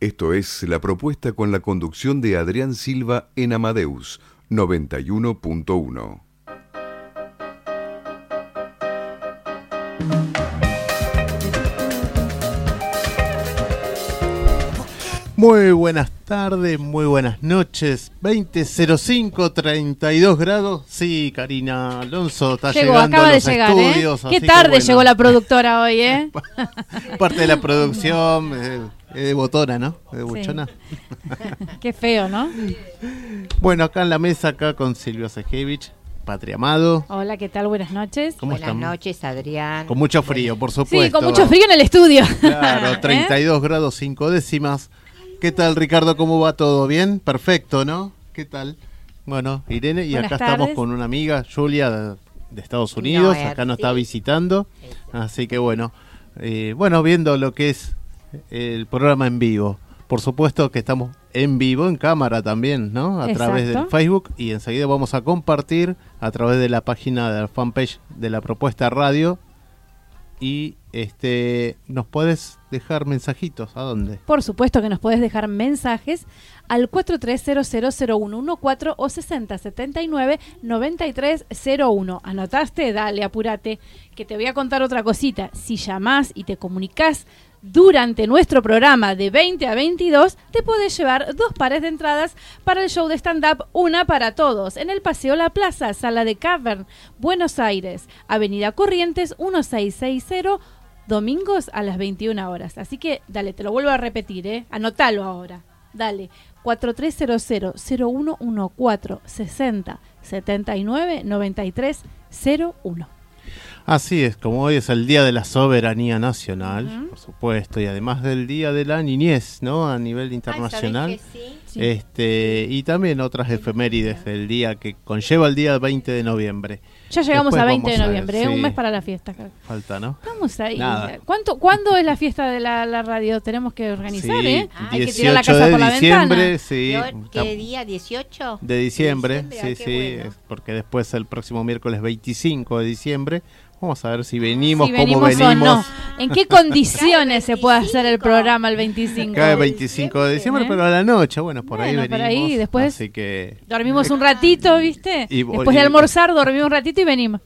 Esto es la propuesta con la conducción de Adrián Silva en Amadeus 91.1. Muy buenas tardes, muy buenas noches. 20.05, 32 grados. Sí, Karina Alonso está Llegó, llegando acaba a de los llegar, ¿eh? estudios. Qué así que tarde bueno, llegó la productora hoy, ¿eh? Parte de la producción, eh, eh, de botona, ¿no? De Sí. buchona. Qué feo, ¿no? Bueno, acá en la mesa, acá con Silvio Sejevich, Patria Amado. Hola, ¿qué tal? Buenas noches. ¿Cómo Buenas están? noches, Adrián. Con mucho frío, por supuesto. Sí, con mucho frío en el estudio. Claro, ¿Eh? 32 grados 5 décimas. ¿Qué tal, Ricardo? ¿Cómo va todo? ¿Bien? Perfecto, ¿no? ¿Qué tal? Bueno, Irene, y Buenas acá estamos con una amiga, Julia, de, de Estados Unidos. No, acá nos sí. está visitando. Así que bueno, eh, bueno, viendo lo que es el programa en vivo. Por supuesto que estamos en vivo, en cámara también, ¿no? A través del. Facebook y enseguida vamos a compartir a través de la página de la fanpage de la propuesta radio. Y este, ¿nos puedes dejar mensajitos? ¿A dónde? Por supuesto que nos puedes dejar mensajes al 43000114 o 6079-9301. ¿Anotaste? Dale, apúrate, que te voy a contar otra cosita. Si llamás y te comunicás durante nuestro programa de 20 a 22, te puedes llevar dos pares de entradas para el show de stand-up Una para Todos en el Paseo La Plaza, Sala de Cavern, Buenos Aires, Avenida Corrientes 1660 domingos a las 21 horas. Así que dale, te lo vuelvo a repetir, ¿eh? Anotalo ahora. Dale, 4300-0114 60 79 93 01. Así es, como hoy es el Día de la Soberanía Nacional, por supuesto, y además del Día de la Niñez, ¿no? A nivel internacional. Ay, ¿sabés que sí? Este, y también otras efemérides del día que conlleva el día 20 de noviembre. Ya llegamos Después a 20 de a ver, noviembre, ¿eh? un sí. mes para la fiesta. Falta, ¿no? Vamos ahí. Nada. ¿Cuánto, ¿Cuándo es la fiesta de la, la radio? Tenemos que organizar, Sí, ¿eh? Hay que 18 tirar la casa de por la diciembre, ventana. sí. ¿Qué, día? ¿18? De diciembre, De sí, ah, sí, bueno. porque después el próximo miércoles 25 de diciembre, vamos a ver si venimos, si cómo venimos, venimos. o no. ¿En qué condiciones se puede hacer el 25. programa el 25? Cada 25 de diciembre, ¿Eh? pero a la noche, bueno, por ahí venimos. por ahí, después- Así que Dormimos un ratito, ¿viste? Y- Después de almorzar, dormimos un ratito y venimos.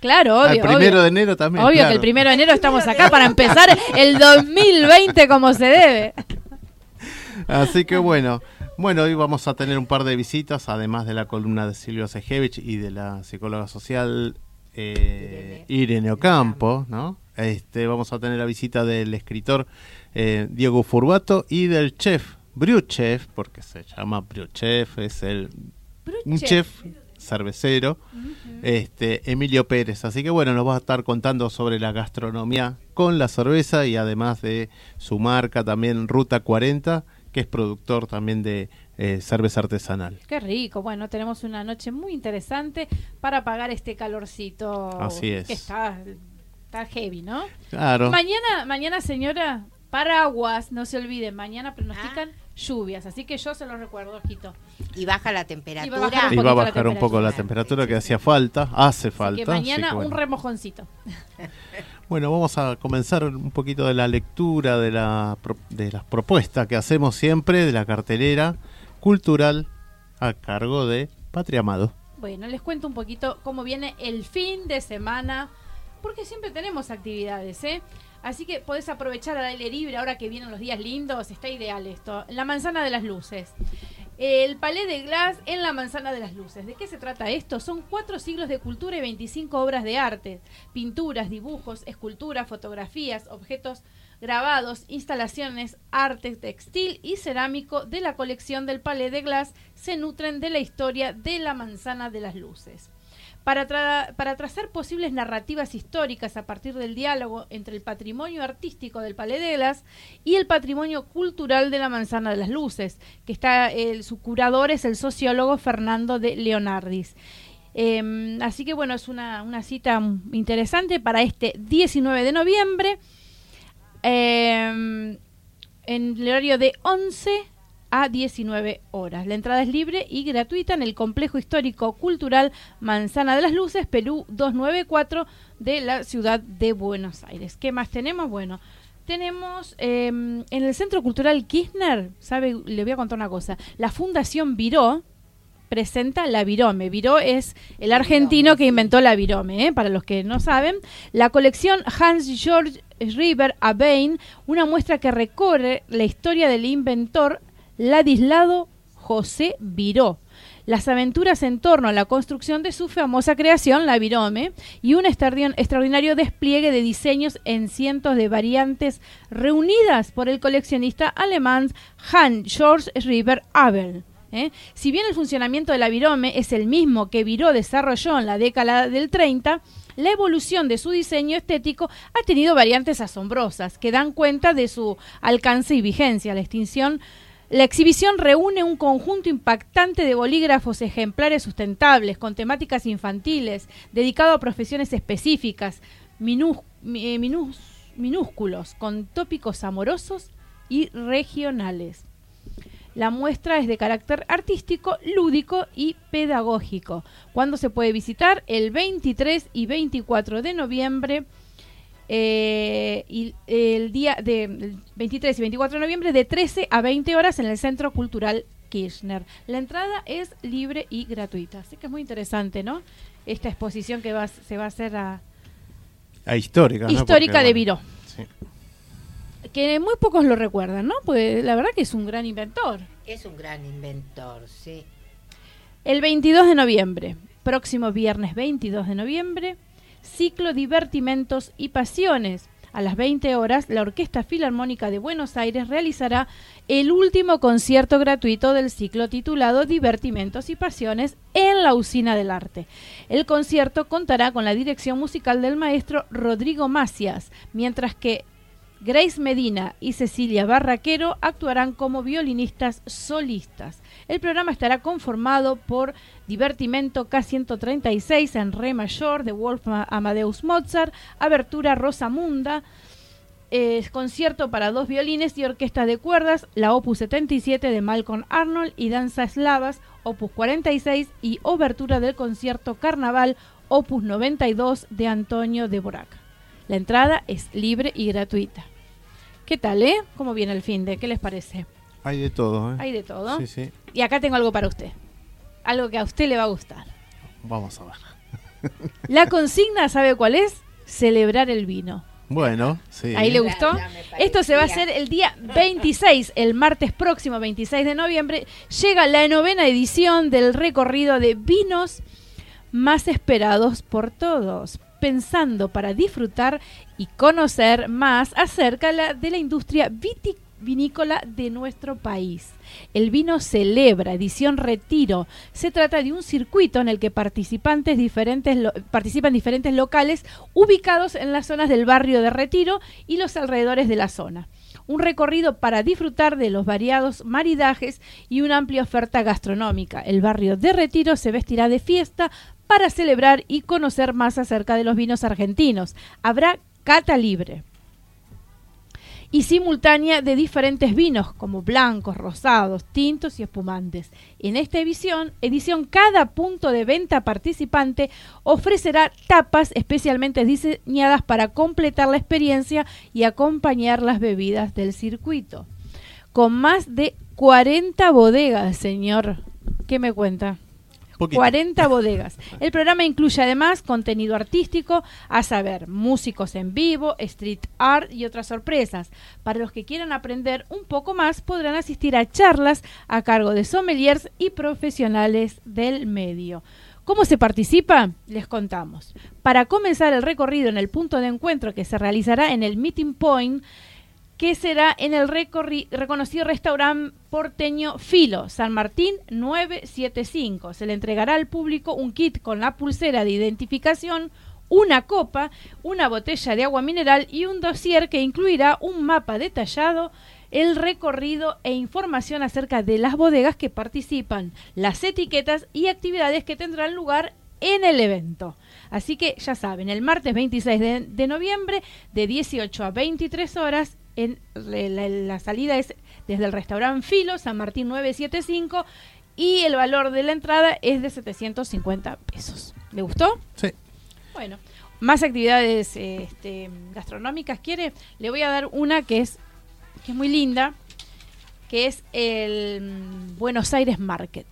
Claro, obvio. al primero obvio. de enero también. Obvio claro. que el primero de enero estamos acá para empezar el 2020 como se debe. Así que bueno, bueno, hoy vamos a tener un par de visitas, además de la columna de Silvio Sejevich y de la psicóloga social eh, Irene Ocampo, ¿no? Este, vamos a tener la visita del escritor eh, Diego Furbato y del chef, Chef, porque se llama Chef, es el un chef cervecero, este Emilio Pérez. Así que bueno, nos va a estar contando sobre la gastronomía con la cerveza y además de su marca también Ruta 40, que es productor también de eh, cerveza artesanal. Qué rico. Bueno, tenemos una noche muy interesante para apagar este calorcito. Así es. Que está, está heavy, ¿no? Claro. Mañana, mañana, señora, paraguas, no se olviden. Mañana pronostican lluvias. Así que yo se los recuerdo, ojito. Y baja la Y va a temperatura. bajar Y un va a la bajar un poco la temperatura que hacía falta, hace Así falta. que así mañana que bueno. un remojoncito. Bueno, vamos a comenzar un poquito de la lectura de, la, de las propuestas que hacemos siempre de la cartelera cultural a cargo de Patria Amado. Bueno, les cuento un poquito cómo viene el fin de semana, porque siempre tenemos actividades, ¿eh? Así que podés aprovechar al aire libre ahora que vienen los días lindos, está ideal esto. La manzana de las luces. El Palais de Glass en la Manzana de las Luces. ¿De qué se trata esto? Son cuatro siglos de cultura y 25 obras de arte. Pinturas, dibujos, esculturas, fotografías, objetos grabados, instalaciones, arte textil y cerámico de la colección del Palais de Glass se nutren de la historia de la Manzana de las Luces. Para, para trazar posibles narrativas históricas a partir del diálogo entre el patrimonio artístico del Palais de Glass y el patrimonio cultural de la Manzana de las Luces, que está su curador es el sociólogo Fernando de Leonardis. Eh, así que bueno, es una, una cita interesante para este 19 de noviembre eh, en el horario de 11 a 19 horas. La entrada es libre y gratuita en el Complejo Histórico Cultural Manzana de las Luces, Perú 294 de la ciudad de Buenos Aires. ¿Qué más tenemos? Bueno, tenemos eh, en el Centro Cultural Kirchner, sabe, le voy a contar una cosa, la Fundación Viró presenta la Virome. Viró es el argentino que inventó la Virome, ¿eh? para los que no saben. La colección Hans Georg River Abein, una muestra que recorre la historia del inventor Ladislao José Viró. Las aventuras en torno a la construcción de su famosa creación, la Virome, y un extraordi- extraordinario despliegue de diseños en cientos de variantes reunidas por el coleccionista alemán Hans Georg River Abel. ¿eh? Si bien el funcionamiento de la Virome es el mismo que Viró desarrolló en la década del 30, la evolución de su diseño estético ha tenido variantes asombrosas que dan cuenta de su alcance y vigencia. La extinción la exhibición reúne un conjunto impactante de bolígrafos ejemplares sustentables con temáticas infantiles, dedicado a profesiones específicas, eh, minús- minúsculos, con tópicos amorosos y regionales. La muestra es de carácter artístico, lúdico y pedagógico. ¿Cuándo se puede visitar? El 23 y 24 de noviembre. Eh, y el día de el 23 y 24 de noviembre de 13 a 20 horas en el Centro Cultural Kirchner. La entrada es libre y gratuita, así que es muy interesante, ¿no? Esta exposición que va, se va a hacer a, histórica, histórica de Viró, sí. que muy pocos lo recuerdan, ¿no? Pues la verdad que es un gran inventor. Es un gran inventor, sí. El 22 de noviembre, próximo viernes 22 de noviembre, ciclo Divertimentos y Pasiones. A las 20 horas, la Orquesta Filarmónica de Buenos Aires realizará el último concierto gratuito del ciclo titulado Divertimentos y Pasiones en la Usina del Arte. El concierto contará con la dirección musical del maestro Rodrigo Macias, mientras que Grace Medina y Cecilia Barraquero actuarán como violinistas solistas. El programa estará conformado por Divertimento K136 en Re mayor de Wolfgang Amadeus Mozart, Abertura Rosamunda, concierto para dos violines y orquesta de cuerdas, la Opus 77 de Malcolm Arnold y Danza Eslavas, Opus 46 y Obertura del concierto Carnaval, Opus 92 de Antonio de Boraca. La entrada es libre y gratuita. ¿Qué tal, eh? ¿Cómo viene el fin de? ¿Qué les parece? Hay de todo, ¿eh? Hay de todo. Sí, sí. Y acá tengo algo para usted. Algo que a usted le va a gustar. Vamos a ver. La consigna, ¿sabe cuál es? Celebrar el vino. Bueno, sí. Ahí le gustó. Esto se va a hacer el día 26, el martes próximo, 26 de noviembre. Llega la novena edición del recorrido de vinos más esperados por todos, pensando para disfrutar y conocer más acerca de la industria vitivinícola de nuestro país. El vino celebra, edición retiro. Se trata de un circuito en el que participantes diferentes participan diferentes locales ubicados en las zonas del barrio de Retiro y los alrededores de la zona. Un recorrido para disfrutar de los variados maridajes y una amplia oferta gastronómica. El barrio de Retiro se vestirá de fiesta para celebrar y conocer más acerca de los vinos argentinos. Habrá cata libre y simultánea de diferentes vinos como blancos, rosados, tintos y espumantes. En esta edición, edición cada punto de venta participante ofrecerá tapas especialmente diseñadas para completar la experiencia y acompañar las bebidas del circuito. Con más de 40 bodegas, señor. ¿Qué me cuenta? Poquito. 40 bodegas. El programa incluye además contenido artístico, a saber, músicos en vivo, street art y otras sorpresas. Para los que quieran aprender un poco más, podrán asistir a charlas a cargo de sommeliers y profesionales del medio. ¿Cómo se participa? Les contamos. Para comenzar el recorrido en el punto de encuentro que se realizará en el Meeting Point, que será en el reconocido restaurante porteño Filo, San Martín 975. Se le entregará al público un kit con la pulsera de identificación, una copa, una botella de agua mineral y un dossier que incluirá un mapa detallado, el recorrido e información acerca de las bodegas que participan, las etiquetas y actividades que tendrán lugar en el evento. Así que ya saben, el martes 26 de, de noviembre de 18 a 23 horas, en, la, salida es desde el restaurante Filo, San Martín 975, y el valor de la entrada es de 750 pesos. ¿Le gustó? Sí. Bueno, más actividades este, gastronómicas quiere. Le voy a dar una que es que es muy linda, que es el mm, Buenos Aires Market,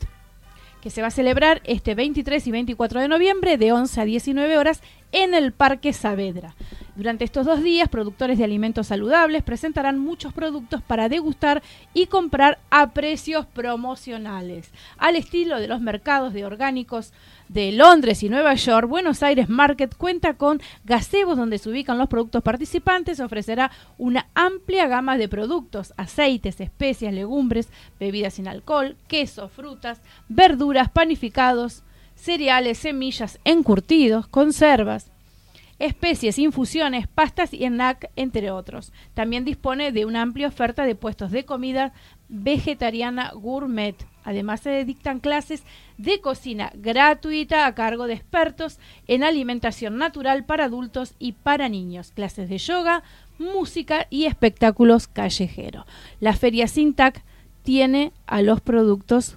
que se va a celebrar este 23 y 24 de noviembre de 11 a 19 horas en el Parque Saavedra. Durante estos dos días, productores de alimentos saludables presentarán muchos productos para degustar y comprar a precios promocionales. Al estilo de los mercados de orgánicos de Londres y Nueva York, Buenos Aires Market cuenta con gazebos donde se ubican los productos participantes, ofrecerá una amplia gama de productos, aceites, especias, legumbres, bebidas sin alcohol, queso, frutas, verduras, panificados, cereales, semillas, encurtidos, conservas, especies, infusiones, pastas y snack, entre otros. También dispone de una amplia oferta de puestos de comida vegetariana gourmet. Además se dictan clases de cocina gratuita a cargo de expertos en alimentación natural para adultos y para niños, clases de yoga, música y espectáculos callejeros. La feria Sintac tiene a los productos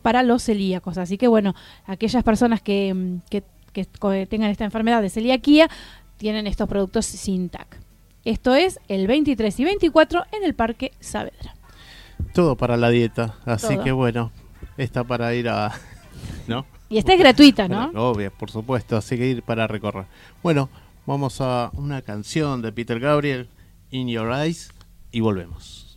para los celíacos. Así que bueno, aquellas personas que, mm, que, que tengan esta enfermedad de celiaquía tienen estos productos sin TAC. Esto es el 23 y 24 en el Parque Saavedra. Todo para la dieta. Así Todo. que bueno, está para ir a. ¿No? Y esta es gratuita, ¿no? Bueno, obvio, por supuesto. Así que ir para recorrer. Bueno, vamos a una canción de Peter Gabriel, In Your Eyes, y volvemos.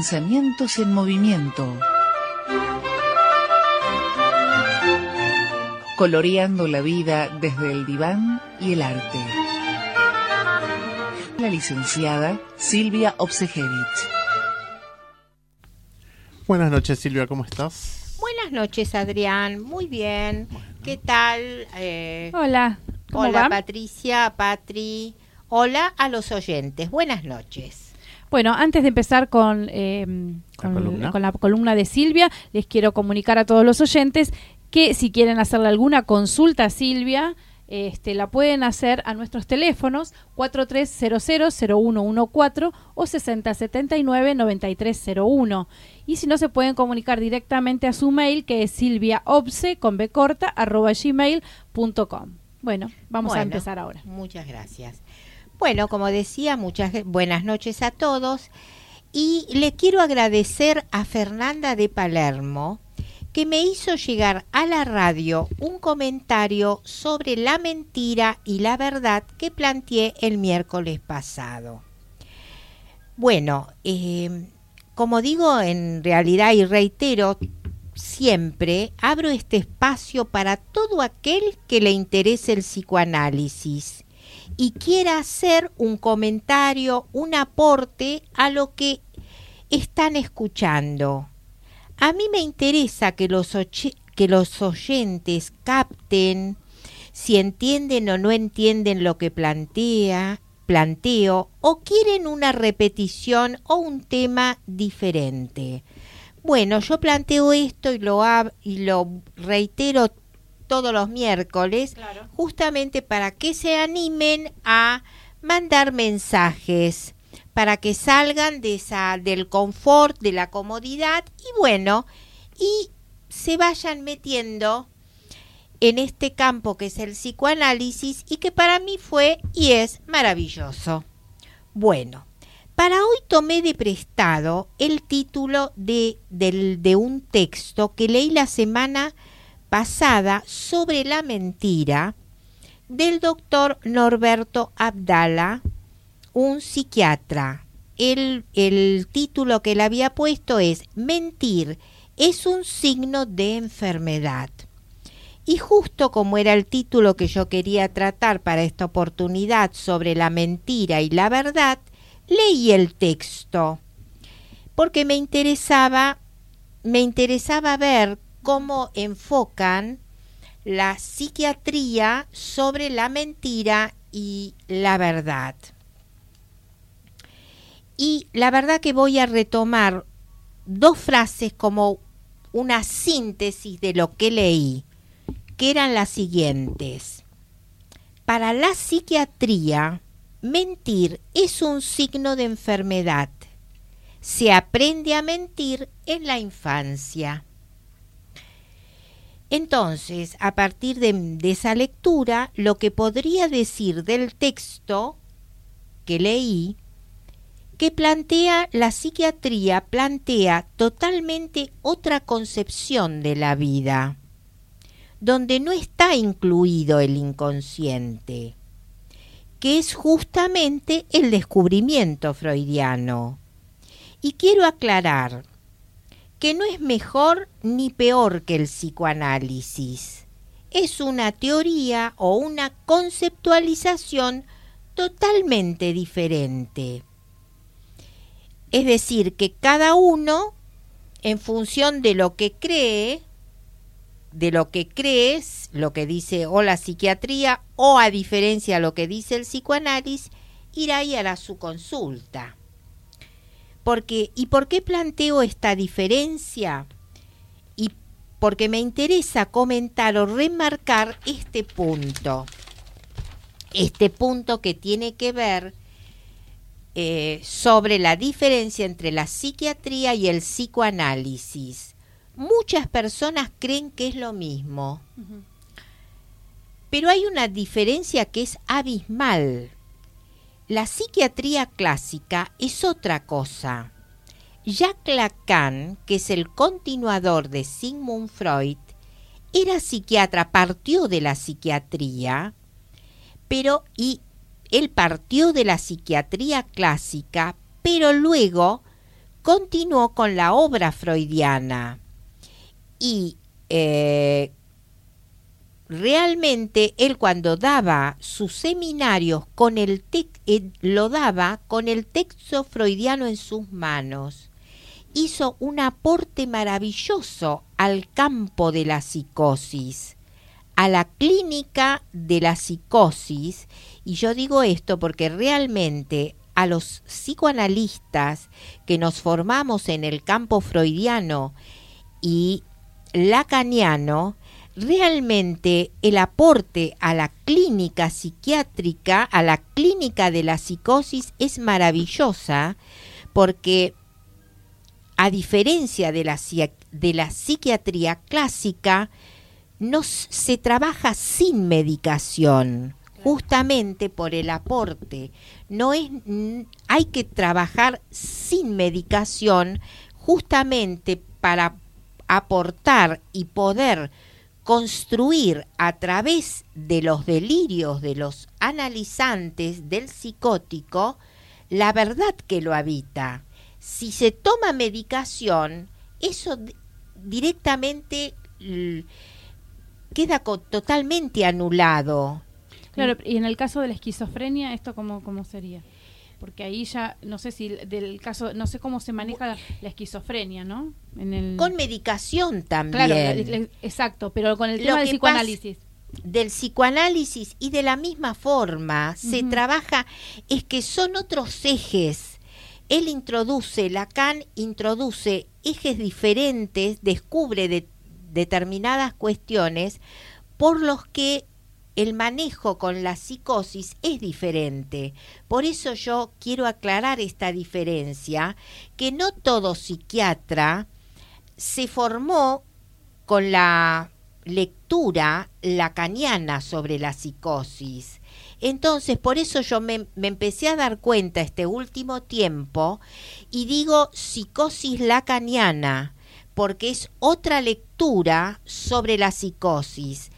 Pensamientos en movimiento. Coloreando la vida desde el diván y el arte. La licenciada Silvia Obsejevich. Buenas noches, Silvia, ¿cómo estás? Buenas noches, Adrián. Muy bien. ¿Qué tal? Eh, Hola. ¿Cómo hola, va? Patricia, Patri. Hola a los oyentes. Buenas noches. Bueno, antes de empezar con, eh, con, columna. con la columna de Silvia, les quiero comunicar a todos los oyentes que si quieren hacerle alguna consulta a Silvia, este, la pueden hacer a nuestros teléfonos 4300-0114 o 6079-9301. Y si no, se pueden comunicar directamente a su mail que es silviaobse con b corta arroba gmail.com. Bueno, vamos a empezar ahora. Muchas gracias. Bueno, como decía, muchas buenas noches a todos. Y le quiero agradecer a Fernanda de Palermo que me hizo llegar a la radio un comentario sobre la mentira y la verdad que planteé el miércoles pasado. Bueno, eh, como digo en realidad y reitero, siempre abro este espacio para todo aquel que le interese el psicoanálisis y quiera hacer un comentario, un aporte a lo que están escuchando. A mí me interesa que los, que los oyentes capten si entienden o no entienden lo que plantea, planteo o quieren una repetición o un tema diferente. Bueno, yo planteo esto y lo, y lo reitero todos los miércoles, justamente para que se animen a mandar mensajes, para que salgan de esa, del confort, de la comodidad y bueno, y se vayan metiendo en este campo que es el psicoanálisis y que para mí fue y es maravilloso. Bueno, para hoy tomé de prestado el título de, del- de un texto que leí la semana pasada sobre la mentira del doctor Norberto Abdala, un psiquiatra. El, el título que le había puesto es Mentir es un signo de enfermedad. Y justo como era el título que yo quería tratar para esta oportunidad sobre la mentira y la verdad, leí el texto porque me interesaba me interesaba ver cómo enfocan la psiquiatría sobre la mentira y la verdad. Y la verdad que voy a retomar dos frases como una síntesis de lo que leí, que eran las siguientes. Para la psiquiatría, mentir es un signo de enfermedad. Se aprende a mentir en la infancia. Entonces, a partir de, esa lectura, lo que podría decir del texto que leí, que plantea la psiquiatría, plantea totalmente otra concepción de la vida, donde no está incluido el inconsciente, que es justamente el descubrimiento freudiano. Y quiero aclarar, que no es mejor ni peor que el psicoanálisis. Es una teoría o una conceptualización totalmente diferente. Es decir, que cada uno, en función de lo que cree, de lo que crees, lo que dice o la psiquiatría, o a diferencia de lo que dice el psicoanálisis, irá y hará su consulta. Porque, ¿Y por qué planteo esta diferencia? Y porque me interesa comentar o remarcar este punto. Este punto que tiene que ver eh, sobre la diferencia entre la psiquiatría y el psicoanálisis. Muchas personas creen que es lo mismo, uh -huh. pero hay una diferencia que es abismal. La psiquiatría clásica es otra cosa. Jacques Lacan, que es el continuador de Sigmund Freud, era psiquiatra, partió de la psiquiatría, pero y él partió de la psiquiatría clásica, pero luego continuó con la obra freudiana. Y eh, realmente él cuando daba sus seminarios con el eh, lo daba con el texto freudiano en sus manos. Hizo un aporte maravilloso al campo de la psicosis, a la clínica de la psicosis, y yo digo esto porque realmente a los psicoanalistas que nos formamos en el campo freudiano y lacaniano, realmente el aporte a la clínica psiquiátrica, a la clínica de la psicosis es maravillosa porque a diferencia de la, de la psiquiatría clásica, no se trabaja sin medicación, justamente por el aporte. No es hay que trabajar sin medicación justamente para aportar y poder construir a través de los delirios de los analizantes del psicótico la verdad que lo habita. Si se toma medicación, eso directamente queda totalmente anulado. Claro, y en el caso de la esquizofrenia, ¿esto cómo, cómo sería? Porque ahí ya no sé si del caso no sé cómo se maneja la, la esquizofrenia no en el... con medicación también. Claro la, la, exacto pero con el tema del psicoanálisis. del psicoanálisis y de la misma forma uh -huh. se trabaja es que son otros ejes. Él introduce Lacan introduce ejes diferentes descubre de, determinadas cuestiones por los que el manejo con la psicosis es diferente. Por eso yo quiero aclarar esta diferencia, que no todo psiquiatra se formó con la lectura lacaniana sobre la psicosis. Entonces, por eso yo me, empecé a dar cuenta este último tiempo y digo psicosis lacaniana, porque es otra lectura sobre la psicosis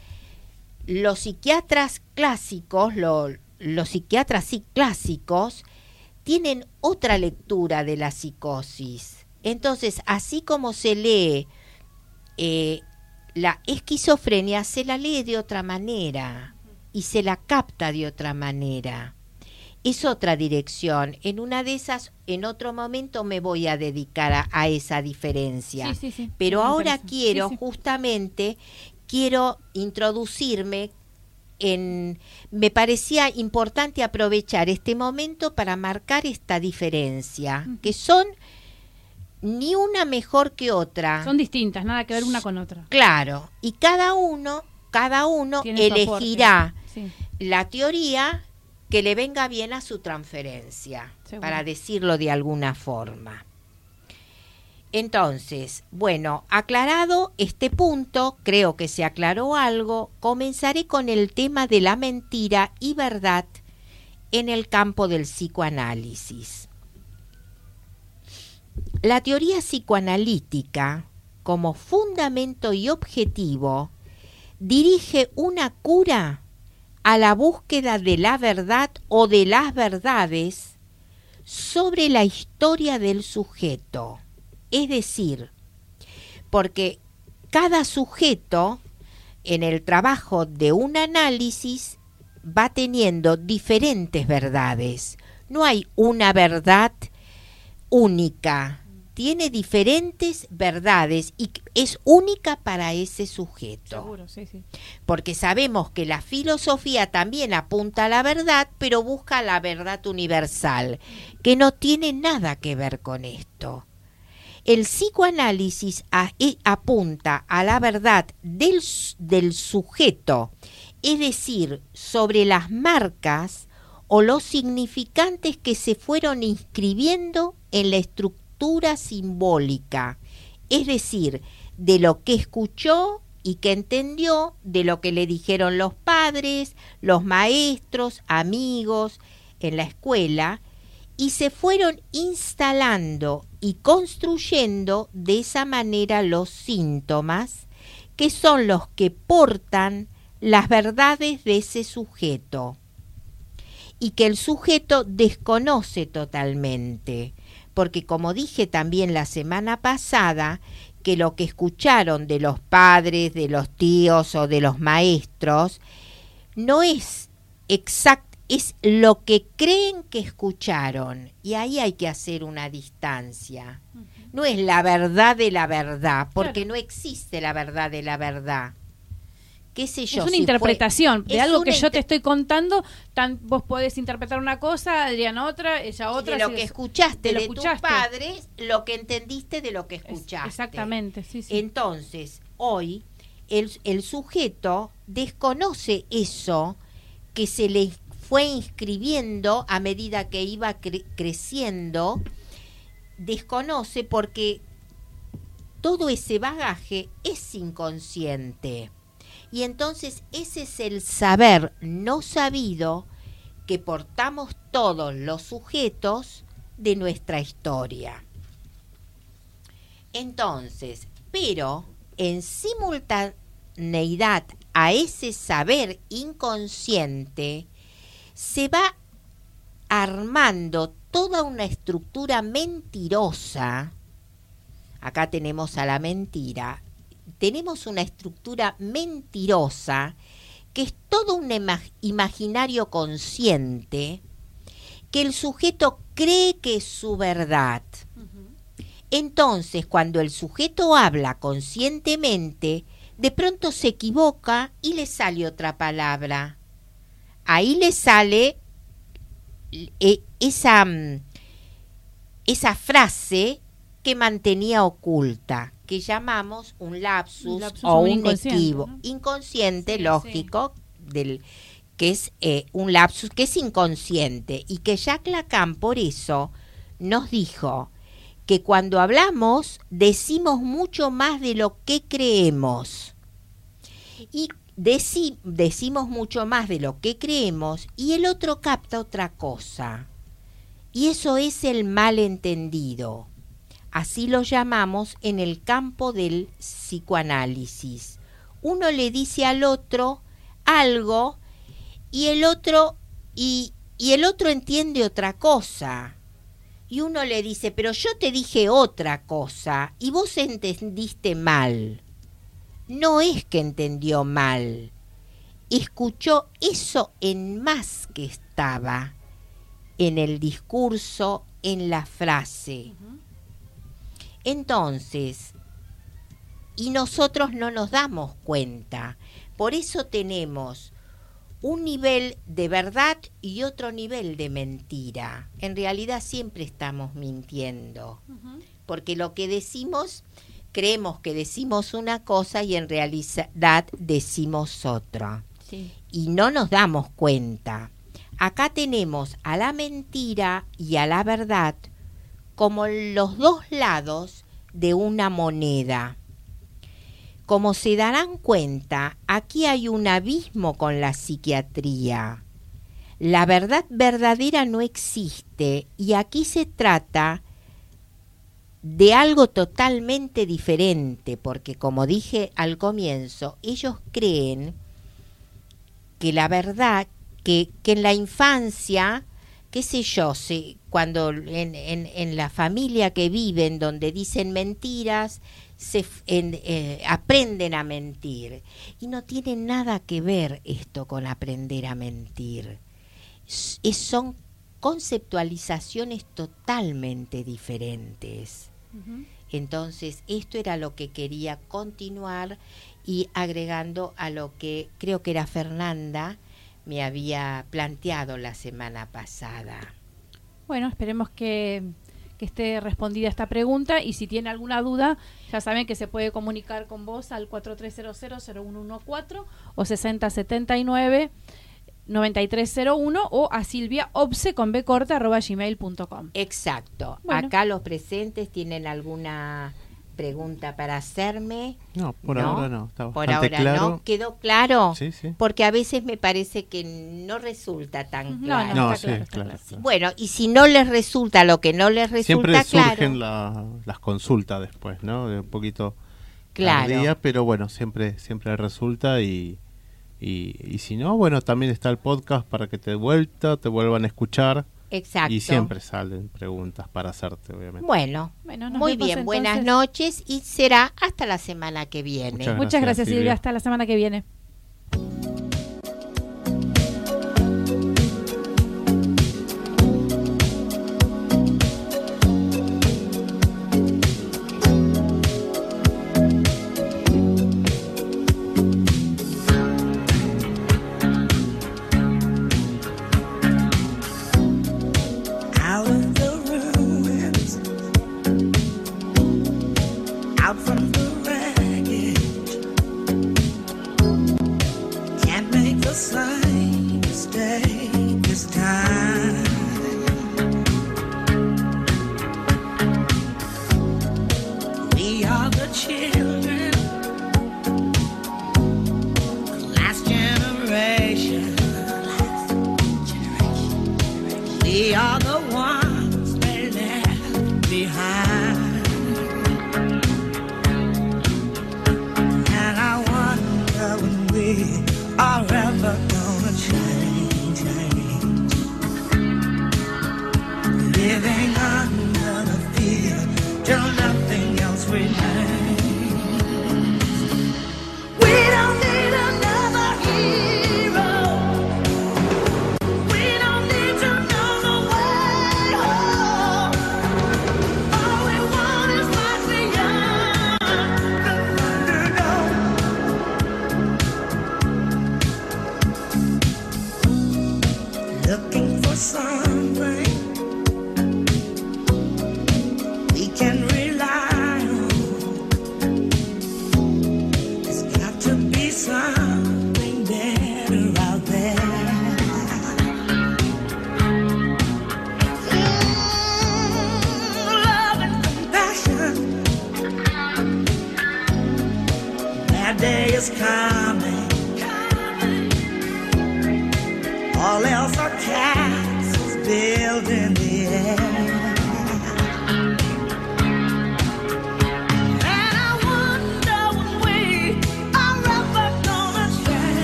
los psiquiatras clásicos, lo, los psiquiatras sí clásicos, tienen otra lectura de la psicosis. Entonces, así como se lee eh, la esquizofrenia, se la lee de otra manera y se la capta de otra manera. Es otra dirección. En una de esas, en otro momento me voy a dedicar a, a esa diferencia. Sí, sí, sí. Pero Me ahora interesa. quiero justamente quiero introducirme en, me parecía importante aprovechar este momento para marcar esta diferencia, que son ni una mejor que otra. Son distintas, nada que ver una con otra. Claro, y cada uno, cada uno Tiene elegirá Sí. la teoría que le venga bien a su transferencia, Seguro. para decirlo de alguna forma. Entonces, bueno, aclarado este punto, creo que se aclaró algo, comenzaré con el tema de la mentira y verdad en el campo del psicoanálisis. La teoría psicoanalítica, como fundamento y objetivo, dirige una cura a la búsqueda de la verdad o de las verdades sobre la historia del sujeto. Es decir, porque cada sujeto en el trabajo de un análisis va teniendo diferentes verdades. No hay una verdad única. Tiene diferentes verdades y es única para ese sujeto Seguro, sí, sí. porque sabemos que la filosofía también apunta a la verdad, pero busca la verdad universal, que no tiene nada que ver con esto. El psicoanálisis apunta a la verdad del, del sujeto, es decir, sobre las marcas o los significantes que se fueron inscribiendo en la estructura simbólica, es decir, de lo que escuchó y que entendió, de lo que le dijeron los padres, los maestros, amigos en la escuela, y se fueron instalando y construyendo de esa manera los síntomas, que son los que portan las verdades de ese sujeto y que el sujeto desconoce totalmente, porque como dije también la semana pasada, que lo que escucharon de los padres, de los tíos o de los maestros, no es exacto, es lo que creen que escucharon. Y ahí hay que hacer una distancia. No es la verdad de la verdad, porque Claro. no existe la verdad de la verdad. ¿Qué sé yo? es una si fue- interpretación de algo que yo te estoy contando. Tan, vos podés interpretar una cosa, Adriana otra, ella otra. de lo que es- escuchaste de de, lo tus escuchaste. padres, lo que entendiste de lo que es- escuchaste. Exactamente, sí, sí. Entonces, hoy el, el sujeto desconoce eso que se le fue inscribiendo a medida que iba cre- creciendo, desconoce porque todo ese bagaje es inconsciente. Y entonces ese es el saber no sabido que portamos todos los sujetos de nuestra historia. Entonces, pero en simultaneidad a ese saber inconsciente, se va armando toda una estructura mentirosa. Acá tenemos a la mentira. Tenemos una estructura mentirosa que es todo un ima- imaginario consciente que el sujeto cree que es su verdad. Entonces, cuando el sujeto habla conscientemente, de pronto se equivoca y le sale otra palabra. Ahí le sale eh, esa, mm, esa frase que mantenía oculta, que llamamos un lapsus, Un lapsus o un inconsciente. Inconsciente, Sí, sí. lógico, del que es eh, un lapsus que es inconsciente y que Jacques Lacan por eso nos dijo que cuando hablamos decimos mucho más de lo que creemos y deci- decimos mucho más de lo que creemos y el otro capta otra cosa. Y eso es el malentendido. Así lo llamamos en el campo del psicoanálisis. Uno le dice al otro algo y el otro y el otro entiende otra cosa. Y uno le dice pero yo te dije otra cosa y vos entendiste mal no es que entendió mal. Escuchó eso en más que estaba en el discurso en la frase. Entonces y nosotros no nos damos cuenta. Por eso tenemos un nivel de verdad y otro nivel de mentira. En realidad siempre estamos mintiendo, porque lo que decimos, creemos que decimos una cosa y en realidad decimos otra. Sí. Y no nos damos cuenta. Acá tenemos a la mentira y a la verdad como los dos lados de una moneda. Como se darán cuenta, aquí hay un abismo con la psiquiatría. La verdad verdadera no existe y aquí se trata de algo totalmente diferente, porque como dije al comienzo, ellos creen que la verdad, que, que en la infancia, qué sé yo, cuando en, en, la familia que viven, donde dicen mentiras, se eh, aprenden a mentir. Y no tiene nada que ver esto con aprender a mentir. Es- son conceptualizaciones totalmente diferentes. Entonces, esto era lo que quería continuar y agregando a lo que creo que era Fernanda me había planteado la semana pasada. Bueno, esperemos que, que esté respondida esta pregunta y si tiene alguna duda, ya saben que se puede comunicar con vos al 4300-0114 o 6079 9301 o a Silvia Obse con b corta arroba gmail.com. Exacto. Bueno. Acá los presentes tienen alguna pregunta para hacerme. No, por ¿No? ahora no. Está Por ahora claro. no. ¿Quedó claro? Sí, sí. Porque a veces me parece que no resulta tan No, claro. No, está sí, claro, está claro. claro. claro. Bueno, y si no les resulta lo que no les Siempre resulta surgen claro, la- las consultas después, ¿no? De un poquito Claro. tardía, pero bueno, siempre siempre resulta y, y, y si no, bueno, también está el podcast para que te vuelta, te vuelvan a escuchar exacto. y siempre salen preguntas para hacerte, obviamente. Bueno, Bueno, nos muy vemos bien, buenas noches y será hasta la semana que viene. Muchas Muchas Gracias, gracias, Silvia. Silvia. Hasta la semana que viene.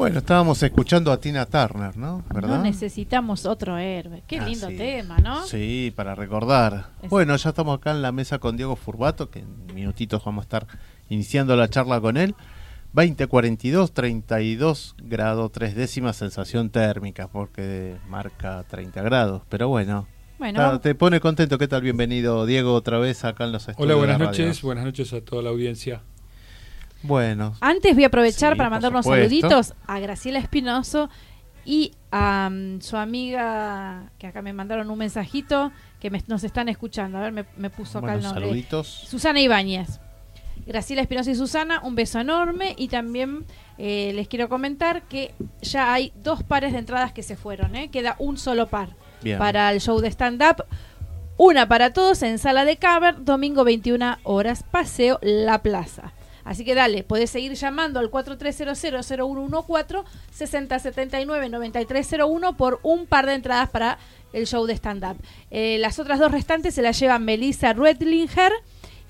Bueno, estábamos escuchando a Tina Turner, ¿no? ¿Verdad? No necesitamos otro héroe. Qué lindo Así tema. ¿no? Sí, para recordar. Es- Bueno, ya estamos acá en la mesa con Diego Furbato, que en minutitos vamos a estar iniciando la charla con él. 2042, 32 grados, tres décimas sensación térmica, porque marca 30 grados. Pero bueno, te pone contento. ¿Qué tal? Bienvenido, Diego, otra vez acá en los estudios. Hola, de buenas la radio. noches. Buenas noches a toda la audiencia. Bueno, antes voy a aprovechar Sí, para mandar unos saluditos a Graciela Espinoso y a mm, su amiga, que acá me mandaron un mensajito, que me- nos están escuchando. A ver, me, me puso acá bueno, el nombre. saluditos. Susana Ibáñez. Graciela Espinosa y Susana, un beso enorme y también eh, les quiero comentar que ya hay dos pares de entradas que se fueron, ¿eh? queda un solo par Bien. para el show de stand-up. Una para todos en Sala de Caber, domingo 21 horas, Paseo La Plaza. Así que dale, podés seguir llamando al 4300-0114 6079-9301 por un par de entradas para el show de stand-up. Eh, las otras dos restantes se las llevan Melissa Redlinger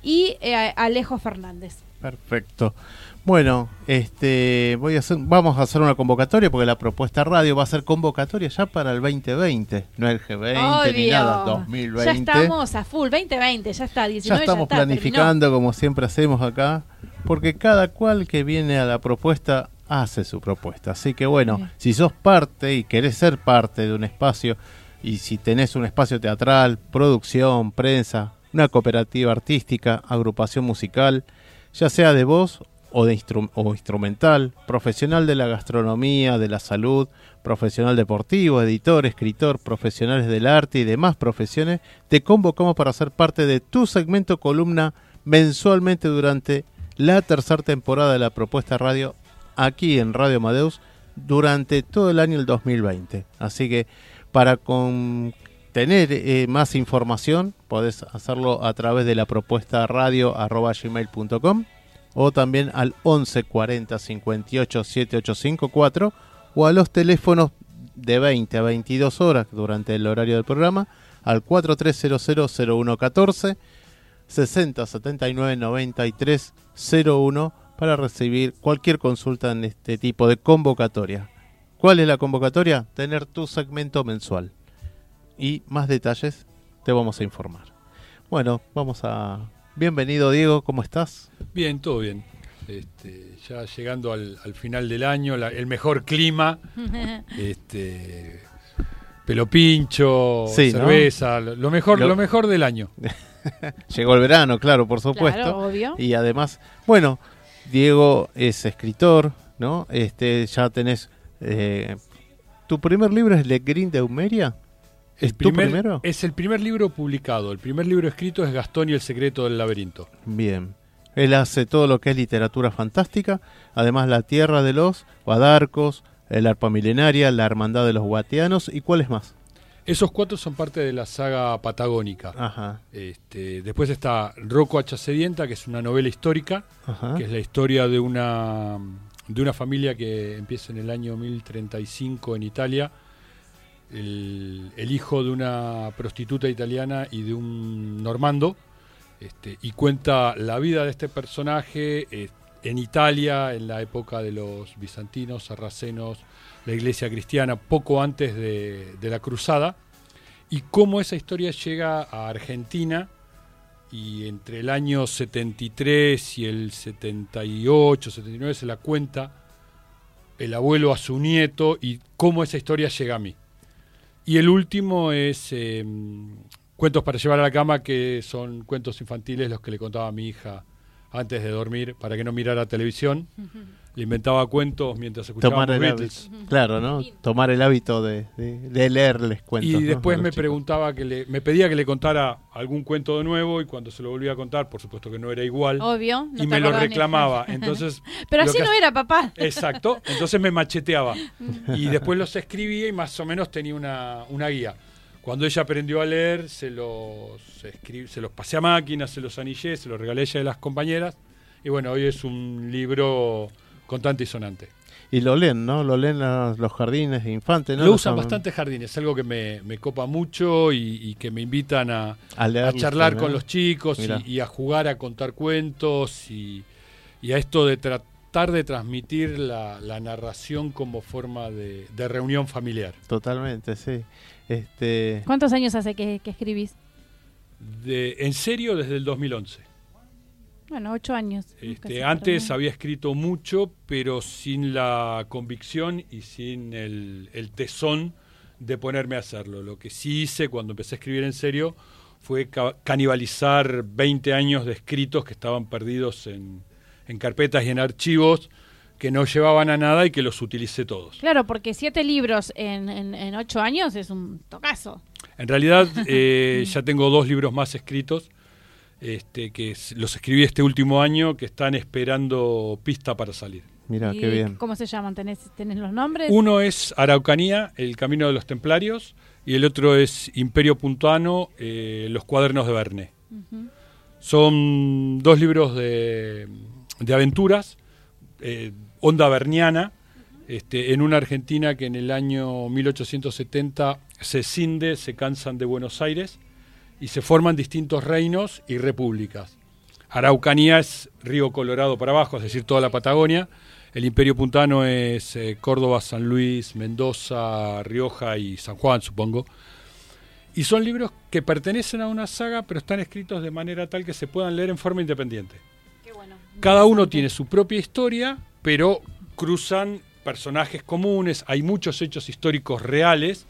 y eh, Alejo Fernández. Perfecto. Bueno, este, voy a hacer, vamos a hacer una convocatoria porque la propuesta radio va a ser convocatoria ya para el 2020, no el G20 ni Obvio. nada, 2020. Ya estamos a full, 2020, ya está, 19 Ya estamos está, planificando como siempre hacemos acá, porque cada cual que viene a la propuesta hace su propuesta. Así que bueno, Sí. si sos parte y querés ser parte de un espacio, y si tenés un espacio teatral, producción, prensa, una cooperativa artística, agrupación musical, ya sea de voz o de instru- o instrumental, profesional de la gastronomía, de la salud, profesional deportivo, editor, escritor, profesionales del arte y demás profesiones, te convocamos para ser parte de tu segmento columna mensualmente durante la tercera temporada de la propuesta radio aquí en Radio Amadeus durante todo el año el 2020. Así que para tener eh, más información podés hacerlo a través de la propuesta radio arroba gmail.com o también al 11 40 58 7854 o a los teléfonos de 20 a 22 horas durante el horario del programa al 4300 0114 60 79 93 01 para recibir cualquier consulta en este tipo de convocatoria. ¿Cuál es la convocatoria? Tener tu segmento mensual. Y más detalles te vamos a informar. Bueno, vamos a... Bienvenido Diego, ¿cómo estás? Bien, todo bien. Este, ya llegando al, al final del año, la- el mejor clima, este, pelo pincho, cerveza, lo- lo mejor, Lo- lo mejor del año. Llegó el verano, claro, por supuesto. Claro, obvio. Y además, bueno, Diego es escritor, ¿no? Este, ya tenés... eh, ¿Tu primer libro es Le Green de Humeria? ¿Es El tu primer- primero? Es el primer libro publicado. El primer libro escrito es Gastón y el secreto del laberinto. Bien. Él hace todo lo que es literatura fantástica, además La Tierra de los Guadarcos, El Arpa Milenaria, La Hermandad de los Guatianos y cuáles más. Esos cuatro son parte de la saga patagónica. Ajá, Este, después está Rocco Hacha Sedienta, que es una novela histórica, ajá. que es la historia de una, de una familia que empieza en el año 1035 en Italia. El, el hijo de una prostituta italiana y de un normando. Este, y cuenta la vida de este personaje eh, en Italia, en la época de los bizantinos, sarracenos, la iglesia cristiana, poco antes de, la cruzada, y cómo esa historia llega a Argentina y entre el año 73 y el 78, 79 se la cuenta el abuelo a su nieto y cómo esa historia llega a mí. Y el último es eh, Cuentos para llevar a la cama, que son cuentos infantiles los que le contaba a mi hija antes de dormir para que no mirara televisión. Le inventaba cuentos mientras escuchaba Tomar Beatles. hábito. Claro, ¿no? Tomar el hábito de, de- de leerles cuentos. Y después me chicos. preguntaba que le, me pedía que le contara algún cuento de nuevo y cuando se lo volvía a contar, por supuesto que no era igual. Obvio. no y me lo reclamaba. Entonces, Pero así no era, papá. Exacto, entonces me macheteaba. Y después los escribía y más o menos tenía una, una guía. Cuando ella aprendió a leer, se los, escri- se los pasé a máquina, se los anillé, se los regalé a ella a las compañeras. Y bueno, hoy es un libro contante y sonante. Y lo leen, ¿no? Lo leen los, los jardines de infantes, ¿no? Lo usan son- bastante jardines, es algo que me, me copa mucho y, y que me invitan a, A, a charlar con los chicos y- y, a jugar a contar cuentos y, y a esto de tratar de transmitir la, la narración como forma de, de reunión familiar. Totalmente, sí. Este, ¿Cuántos años hace que, que escribís? De, en serio, desde el 2011. Bueno, ocho años. Este, antes terminó. había escrito mucho, pero sin la convicción y sin el, el tesón de ponerme a hacerlo. Lo que sí hice cuando empecé a escribir en serio fue ca- canibalizar 20 años de escritos que estaban perdidos en, en carpetas y en archivos que no llevaban a nada y que los utilicé todos. Claro, porque siete libros en, en, en ocho años es un tocazo. En realidad eh, ya tengo dos libros más escritos, este, que los escribí este último año, que están esperando pista para salir. mira, ¿Y qué bien. ¿Cómo se llaman? ¿Tenés, tenés los nombres? Uno es Araucanía, el camino de los templarios, y el otro es Imperio Puntano, eh, los cuadernos de Verne. Son dos libros de, de aventuras, eh, onda verniana, este, en una Argentina que en el año 1870 se cinde, se cansan de Buenos Aires y se forman distintos reinos y repúblicas. Araucanía es Río Colorado para abajo, es decir, toda la Patagonia. El Imperio Puntano es eh, Córdoba, San Luis, Mendoza, Rioja y San Juan, supongo. Y son libros que pertenecen a una saga, pero están escritos de manera tal que se puedan leer en forma independiente. Qué bueno. Cada uno tiene su propia historia, pero cruzan personajes comunes, hay muchos hechos históricos reales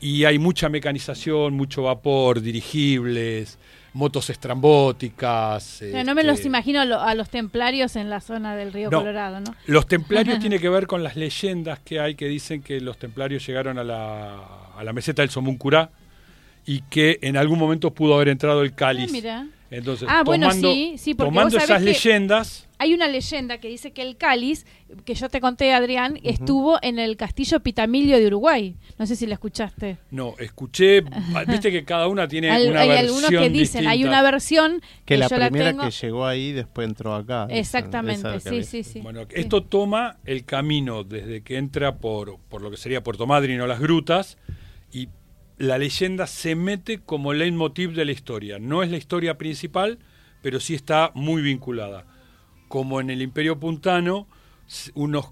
y hay mucha mecanización, mucho vapor, dirigibles, motos estrambóticas. O sea, no me los este, imagino a, lo- a los templarios en la zona del río No. Colorado, ¿no? Los templarios tiene que ver con las leyendas que hay que dicen que los templarios llegaron a la, a la meseta del Somuncurá y que en algún momento pudo haber entrado el cáliz. Ah, mira. Entonces, Ah, bueno, tomando, sí, sí, porque tomando esas que- leyendas, Hay una leyenda que dice que el cáliz, que yo te conté, Adrián, estuvo en el castillo Pitamilio de Uruguay. No sé si la escuchaste. no, escuché, viste que cada una tiene Al- una hay versión algunos que dicen, hay distinta. una versión que, Que la yo la primera tengo. que llegó ahí después entró acá. Exactamente, sí, sí, sí. Bueno, Sí. esto toma el camino desde que entra por, por lo que sería Puerto Madryn o las grutas la leyenda se mete como leitmotiv de la historia. No es la historia principal, pero sí está muy vinculada. Como en el Imperio Puntano, unos,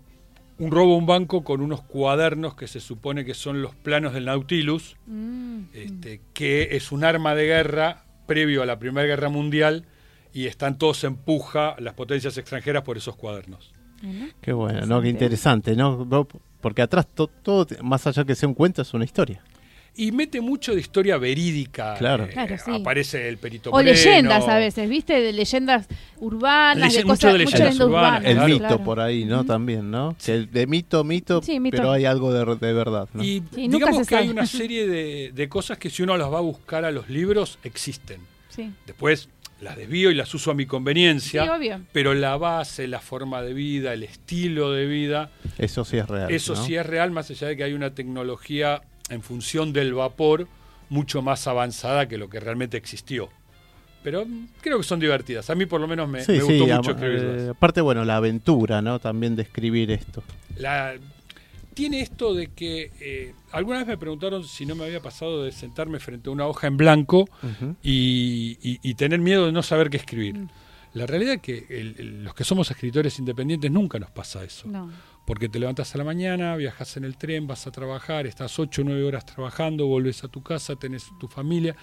un robo a un banco con unos cuadernos que se supone que son los planos del Nautilus, Mm. este, que es un arma de guerra previo a la Primera Guerra Mundial y están todos en puja las potencias extranjeras por esos cuadernos. Qué bueno, ¿no? Qué interesante, ¿no? No, Porque atrás to- todo, más allá que sea un cuento, es una historia. Y mete mucho de historia verídica. Claro. eh, Claro, sí. Aparece el Perito O Moreno. leyendas a veces, ¿viste? De leyendas urbanas, Leye- de mucho cosas, de leyendas leyenda urbanas, urbana. El claro. mito claro. por ahí, ¿no? También, ¿no? De mito, mito, Sí, mito. pero hay algo de, de verdad, ¿no? Y digamos que hay una serie de, de cosas que si uno las va a buscar a los libros, existen. Sí. Después las desvío y las uso a mi Sí, conveniencia. obvio. pero la base, la forma de vida, el estilo de vida, Eso sí es real. eso ¿no? sí es real, más allá de que hay una tecnología en función del vapor mucho más avanzada que lo que realmente existió. Pero mm, creo que son divertidas. A mí por lo menos me, Sí, me gustó sí, mucho escribirlas. eh, aparte, bueno, la aventura, ¿no? También de escribir esto. La- tiene esto de que eh, alguna vez me preguntaron si no me había pasado de sentarme frente a una hoja en blanco y, y- y tener miedo de no saber qué escribir. Mm. La realidad es que el- el- los que somos escritores independientes nunca nos pasa eso. No. Porque te levantas a la mañana, viajas en el tren, vas a trabajar, estás 8 o 9 horas trabajando, vuelves a tu casa, tenés tu familia.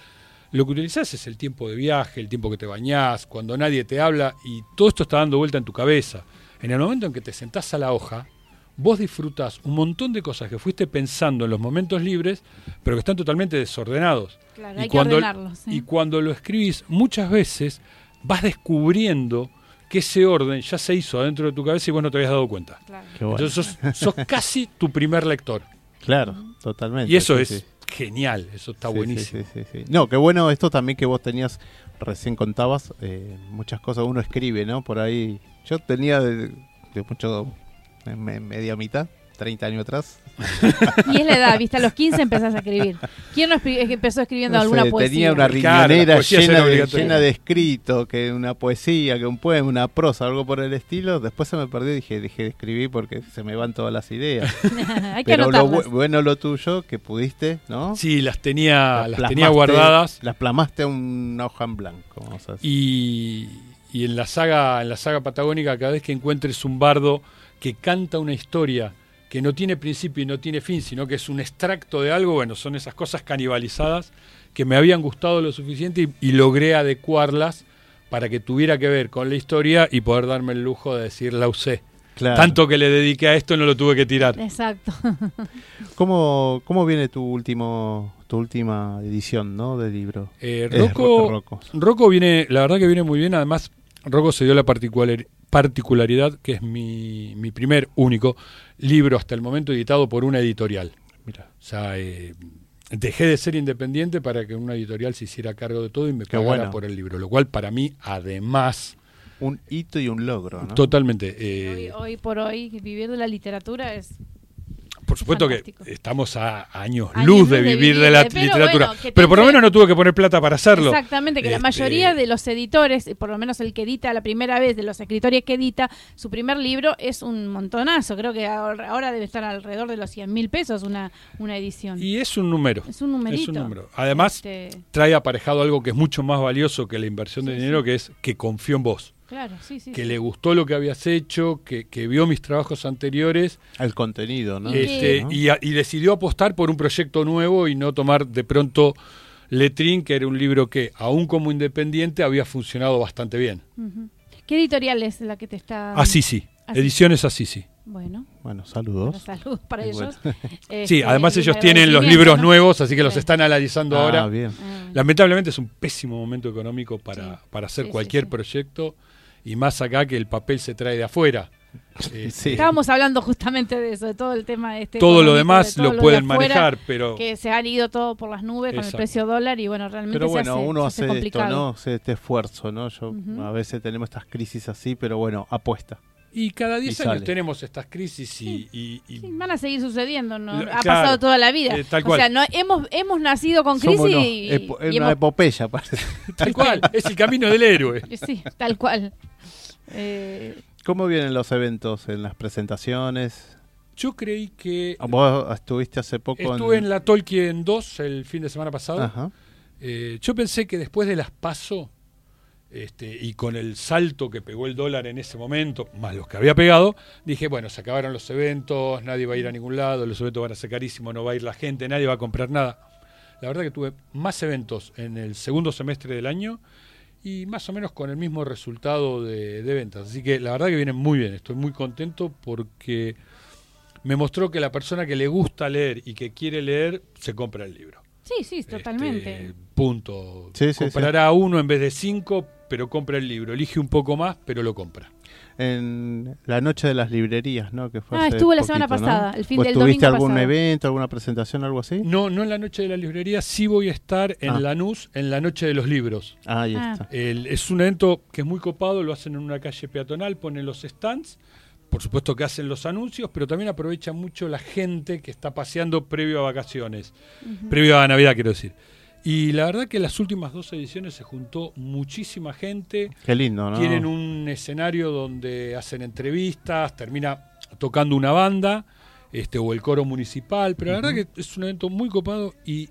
Lo que utilizás es el tiempo de viaje, el tiempo que te bañás, cuando nadie te habla y todo esto está dando vuelta en tu cabeza. En el momento en que te sentás a la hoja, vos disfrutás un montón de cosas que fuiste pensando en los momentos libres, pero que están totalmente desordenados. Claro, y, hay cuando, que ordenarlos. ¿eh? y cuando lo escribís, muchas veces vas descubriendo que ese orden ya se hizo adentro de tu cabeza y vos no te habías dado cuenta. Claro. Qué bueno. Entonces sos, sos casi tu primer lector. Claro, totalmente. Y eso sí, es sí. genial, eso está Sí, buenísimo. sí, sí, sí. No, qué bueno esto también que vos tenías, recién contabas, eh, muchas cosas uno escribe, ¿no? Por ahí, yo tenía de, de mucho, me- media mitad, 30 años atrás. Y es la edad, ¿viste? A los 15 empezás a escribir. ¿Quién no escri- empezó escribiendo No alguna sé, poesía? tenía una riñonera llena de, llena de escrito, que una poesía, que un poema, una prosa, algo por el estilo. Después se me perdió y dije, dejé de escribir porque se me van todas las ideas. Hay que Pero lo anotarlas. bu- bueno lo tuyo, que pudiste, ¿no? Sí, las tenía, las tenía guardadas. Las plamaste a una hoja en blanco. Vamos a decir. Y, y en la saga, en la saga patagónica, cada vez que encuentres un bardo que canta una historia que no tiene principio y no tiene fin, sino que es un extracto de algo, bueno, son esas cosas canibalizadas que me habían gustado lo suficiente y, y logré adecuarlas para que tuviera que ver con la historia y poder darme el lujo de decir la usé. Claro. Tanto que le dediqué a esto no lo tuve que tirar. Exacto. ¿Cómo, ¿Cómo viene tu último tu última edición ¿no? del libro? Eh, Es Rocco, Rocco. Rocco viene, la verdad que viene muy bien. Además, Rocco se dio la particular- particularidad que es mi, mi primer único libro hasta el momento editado por una editorial. Mira, O sea, eh, dejé de ser independiente para que una editorial se hiciera cargo de todo y me Qué pagara bueno. por el libro. Lo cual para mí, además, un hito y un logro, ¿no? totalmente. Hoy, eh, hoy por hoy, vivir de la literatura es... por supuesto fantástico. que estamos a años, Años luz de de vivir de la pero literatura. bueno, pero por lo menos no tuve que poner plata para hacerlo. Exactamente, que la Este, mayoría de los editores, por lo menos el que edita la primera vez, de los escritores que edita, su primer libro es un montonazo. Creo que ahora debe estar alrededor de los 100 mil pesos una, una edición. Y es un número. es un numerito. Es un número. Además, Este, trae aparejado algo que es mucho más valioso que la inversión de Sí, dinero, sí. que es que confió en vos, claro, sí, sí. que sí. le gustó lo que habías hecho, que, que vio mis trabajos anteriores El contenido, ¿no? este, ¿No? y, a- y decidió apostar por un proyecto nuevo y no tomar de pronto Letrín, que era un libro que, aún como independiente, había funcionado bastante bien. ¿Qué editorial es la que te está...? Así sí, Así. Ediciones así sí. Bueno, Bueno, para saludos. salud para ellos. bueno. Este, Sí, además ellos tienen los libros ¿no? nuevos, así que los Sí. están analizando Ah, ahora. bien. Ah. Lamentablemente es un pésimo momento económico para, Sí. para hacer Sí, sí, cualquier sí. proyecto y más acá que el papel se trae de afuera. Sí. Estábamos hablando justamente de eso, de todo el tema este Todo lo demás de todo lo de pueden afuera, manejar, pero que se han ido todo por las nubes con el precio dólar y bueno, realmente Pero se bueno, hace, uno se hace hace esto, complicado. ¿no? Hace este esfuerzo, ¿no? Yo a veces tenemos estas crisis así, pero bueno, apuesta. Y cada 10 Y años sale. tenemos estas crisis y, y- y- Sí, van a seguir sucediendo, ¿no? Lo- ha claro, pasado toda la vida. eh, tal o cual. sea, no, hemos, hemos nacido con crisis Somos y, epo- y una hemos- epopeya, parece. tal cual, es el camino del héroe. Sí, tal cual. Eh, ¿Cómo vienen los eventos en las presentaciones? Yo creí que Vos estuviste hace poco estuve en la Tolkien 2 el fin de semana pasado. Ajá. Eh, yo pensé que después de las PASO este, y con el salto que pegó el dólar en ese momento, más los que había pegado, dije, bueno, se acabaron los eventos, nadie va a ir a ningún lado, los eventos van a ser carísimos, no va a ir la gente, nadie va a comprar nada. La verdad que tuve más eventos en el segundo semestre del año y más o menos con el mismo resultado de, de ventas. Así que la verdad que vienen muy bien, estoy muy contento porque me mostró que la persona que le gusta leer y que quiere leer, se compra el libro. sí, sí, totalmente. Este, punto. Sí, sí, Comprará uno en vez de cinco, pero compra el libro. Elige un poco más, pero lo compra. En la noche de las librerías, ¿no? Que fue Ah, estuvo la semana pasada, el fin ¿Vos del tuviste domingo algún pasado. evento, alguna presentación, algo así? No, no en la noche de la librería, sí voy a estar en Ah. Lanús en la noche de los libros. Ah, ahí Ah. está. El- es un evento que es muy copado, lo hacen en una calle peatonal, ponen los stands, por supuesto que hacen los anuncios, pero también aprovecha mucho la gente que está paseando previo a vacaciones, previo a Navidad quiero decir. Y la verdad que en las últimas dos ediciones se juntó muchísima gente, Qué lindo, ¿no? Tienen un escenario donde hacen entrevistas, termina tocando una banda, este, o el coro municipal, pero la verdad que es un evento muy copado y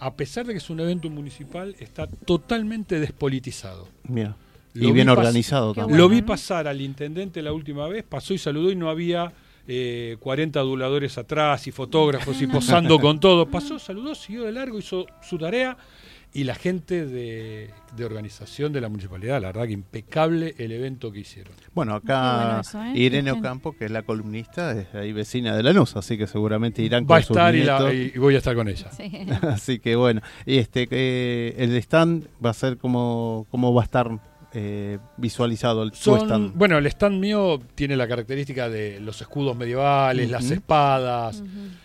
a pesar de que es un evento municipal, está totalmente despolitizado. Mira. Lo Y bien organizado también. Lo vi pasar al intendente la última vez, pasó y saludó y no había eh, 40 aduladores atrás y fotógrafos y posando con todo. Pasó, saludó, siguió de largo, hizo su tarea y la gente de, de organización de la municipalidad, la verdad que impecable el evento que hicieron. Bueno, acá bueno eso, ¿eh? Irene. Ocampo, que es la columnista, es ahí vecina de Lanús, así que seguramente irán Va con a sus estar y, la- y voy a estar con ella. Sí. Así que bueno, y este que el stand va a ser como cómo va a estar eh, visualizado el Son- stand? bueno, el stand mío tiene la característica de los escudos medievales, las espadas,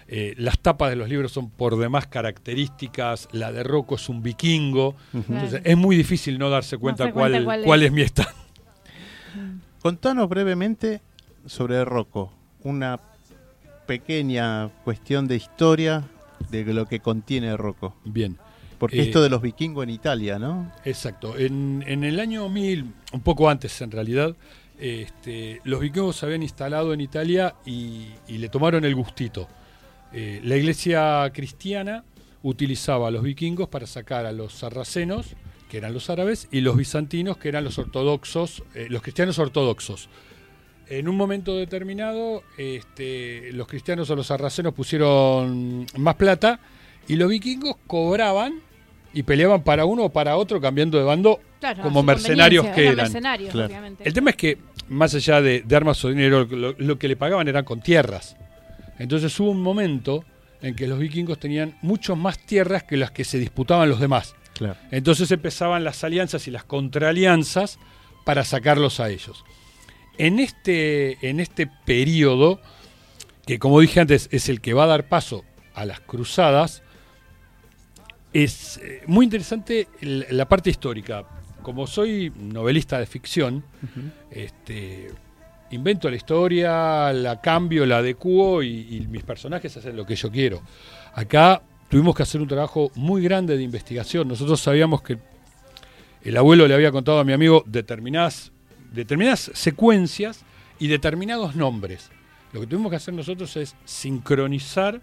eh, las tapas de los libros son por demás características, la de Rocco es un vikingo, entonces es muy difícil no darse cuenta, cuál, cuál es. cuál es mi stand. Contanos brevemente sobre Rocco, una pequeña cuestión de historia de lo que contiene Rocco. Bien. Porque Eh, esto de los vikingos en Italia, ¿no? Exacto. En, en el año 1000, un poco antes en realidad, este, los vikingos se habían instalado en Italia y, y le tomaron el gustito. Eh, la iglesia cristiana utilizaba a los vikingos para sacar a los sarracenos, que eran los árabes, y los bizantinos, que eran los ortodoxos, eh, los cristianos ortodoxos. En un momento determinado, este, los cristianos o los sarracenos pusieron más plata y los vikingos cobraban y peleaban para uno o para otro cambiando de bando Claro, como mercenarios que eran eran. mercenarios, Claro. obviamente. El tema es que, más allá de, de armas o dinero, lo, lo que le pagaban eran con tierras. Entonces hubo un momento en que los vikingos tenían mucho más tierras que las que se disputaban los demás. Claro. Entonces empezaban las alianzas y las contraalianzas para sacarlos a ellos. En este, en este periodo, que como dije antes es el que va a dar paso a las cruzadas, es eh, muy interesante la parte histórica. Como soy novelista de ficción, este, invento la historia, la cambio, la adecuo y, y mis personajes hacen lo que yo quiero. Acá tuvimos que hacer un trabajo muy grande de investigación. Nosotros sabíamos que el abuelo le había contado a mi amigo determinadas, determinadas secuencias y determinados nombres. Lo que tuvimos que hacer nosotros es sincronizar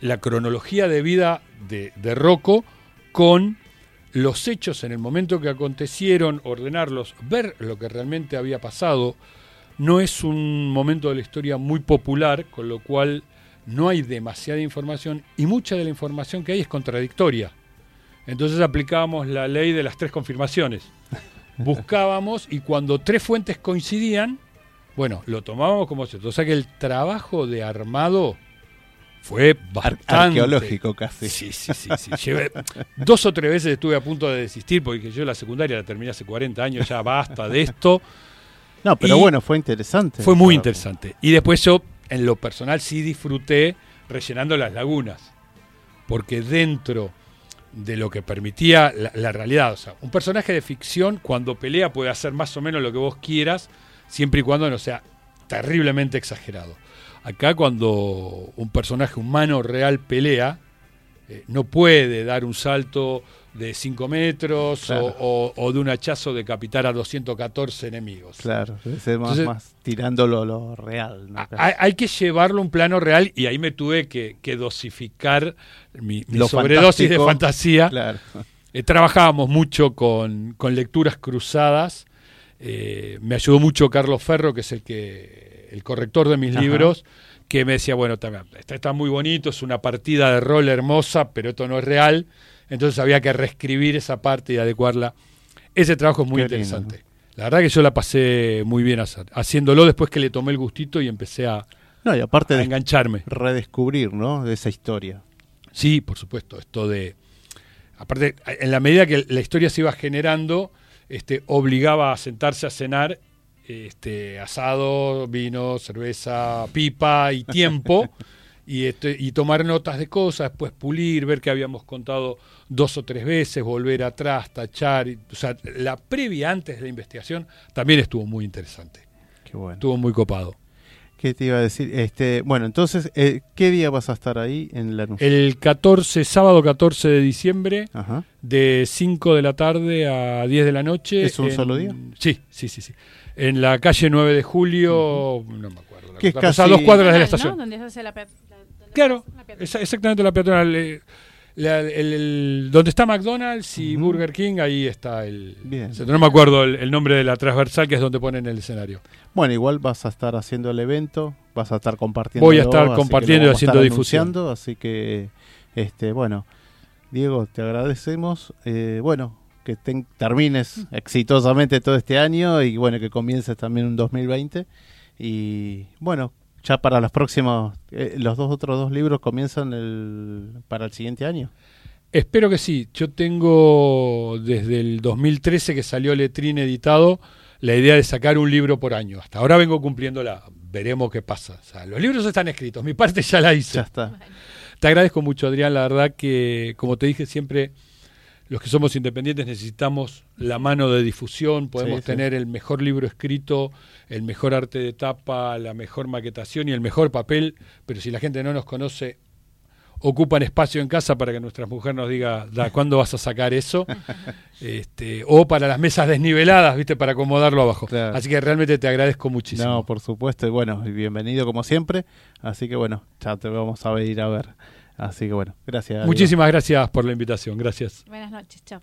la cronología de vida de, de Rocco con los hechos en el momento que acontecieron, ordenarlos, ver lo que realmente había pasado. No es un momento de la historia muy popular, con lo cual no hay demasiada información y mucha de la información que hay es contradictoria. Entonces aplicábamos la ley de las tres confirmaciones. Buscábamos y cuando tres fuentes coincidían, bueno, lo tomábamos como cierto. O sea que el trabajo de armado fue bastante arqueológico casi. Sí, sí, sí. sí. Llevé- dos o tres veces estuve a punto de desistir porque yo la secundaria la terminé hace 40 años, ya basta de esto. No, pero Y bueno, fue interesante. Fue muy interesante. Y después yo, en lo personal, sí disfruté rellenando las lagunas. Porque dentro de lo que permitía la, la realidad, o sea, un personaje de ficción cuando pelea puede hacer más o menos lo que vos quieras, siempre y cuando no sea terriblemente exagerado. Acá cuando un personaje humano real pelea, eh, no puede dar un salto de 5 metros o- Claro. o, o de un hachazo decapitar a 214 enemigos. Claro, ese más, más tirándolo lo real. ¿no? Hay, hay que llevarlo a un plano real y ahí me tuve que, que dosificar mi, sobredosis de fantasía. Claro. Eh, trabajábamos mucho con, con lecturas cruzadas. Eh, me ayudó mucho Carlos Ferro, que es el que el corrector de mis Ajá. libros, que me decía, bueno, también, está, está muy bonito, es una partida de rol hermosa, pero esto no es real. Entonces había que reescribir esa parte y adecuarla. Ese trabajo es muy Qué lindo, interesante. La verdad que yo la pasé muy bien haciéndolo después que le tomé el gustito y empecé a, No, y aparte a de engancharme. redescubrir, ¿no? De esa historia. Sí, por supuesto, esto de... Aparte, en la medida que la historia se iba generando, este, obligaba a sentarse a cenar, este, asado, vino, cerveza, pipa y tiempo, y, este, y tomar notas de cosas, después pulir, ver que habíamos contado dos o tres veces, volver atrás, tachar. y- o sea, la previa antes de la investigación también estuvo muy interesante, Qué bueno. estuvo muy copado. ¿Qué te iba a decir? Este, bueno, entonces, eh, ¿qué día vas a estar ahí en Lanús? El 14, sábado 14 de diciembre, Ajá. de 5 de la tarde a 10 de la noche. ¿Es un en- solo día? Sí, sí, sí, sí. En la calle 9 de julio, no me acuerdo. la Que es o sea, casi- a dos cuadras de la ¿no? estación. Donde se hace la la- donde Claro, la exactamente la peatonal. eh, la- el- el- donde está McDonald's y. Burger King, ahí está el... Bien. no me acuerdo el, el nombre de la transversal, que es donde ponen el escenario. Bueno, igual vas a estar haciendo el evento, vas a estar compartiendo. Voy a estar compartiendo y haciendo difusión. Así que, este, bueno, Diego, te agradecemos. Eh, bueno, que ten- termines exitosamente todo este año y bueno, que comiences también un 2020. Y bueno, ya para los próximos, eh, los dos otros dos libros comienzan el, para el siguiente año. Espero que sí. Yo tengo desde el 2013 que salió Letrín editado la idea de sacar un libro por año. Hasta ahora vengo cumpliéndola. Veremos qué pasa. O sea, los libros están escritos. Mi parte ya la hice. Ya está. Te agradezco mucho, Adrián. La verdad que, como te dije siempre, los que somos independientes necesitamos la mano de difusión. Podemos Sí, sí. tener el mejor libro escrito, el mejor arte de tapa, la mejor maquetación y el mejor papel, pero si la gente no nos conoce, ocupan espacio en casa para que nuestra mujer nos diga, "Da, ¿cuándo vas a sacar eso? este, o para las mesas desniveladas, ¿viste? Para acomodarlo abajo. Claro. Así que realmente te agradezco muchísimo. No, por supuesto. y Bueno, bienvenido como siempre. Así que bueno, ya te vamos a ir a ver. Así que bueno, gracias. Diego. Muchísimas gracias por la invitación. Gracias. Buenas noches, chao.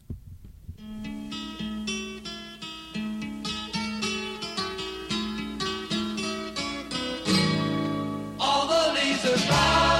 All the